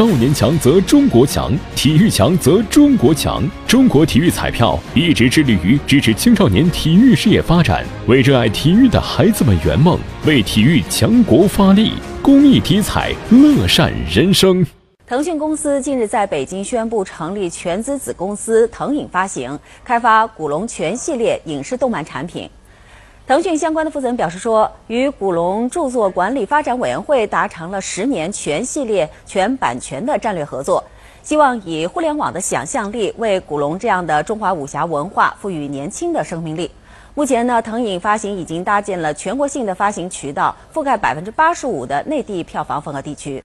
少年强则中国强，体育强则中国强。中国体育彩票一直致力于支持青少年体育事业发展，为热爱体育的孩子们圆梦，为体育强国发力。公益体彩，乐善人生。腾讯公司近日在北京宣布成立全资子公司腾影发行，开发古龙全系列影视动漫产品。腾讯相关的负责人表示说，与古龙著作管理发展委员会达成了十年全系列全版权的战略合作，希望以互联网的想象力为古龙这样的中华武侠文化赋予年轻的生命力。目前呢，腾影发行已经搭建了全国性的发行渠道，覆盖百分之八十五的内地票房份额地区。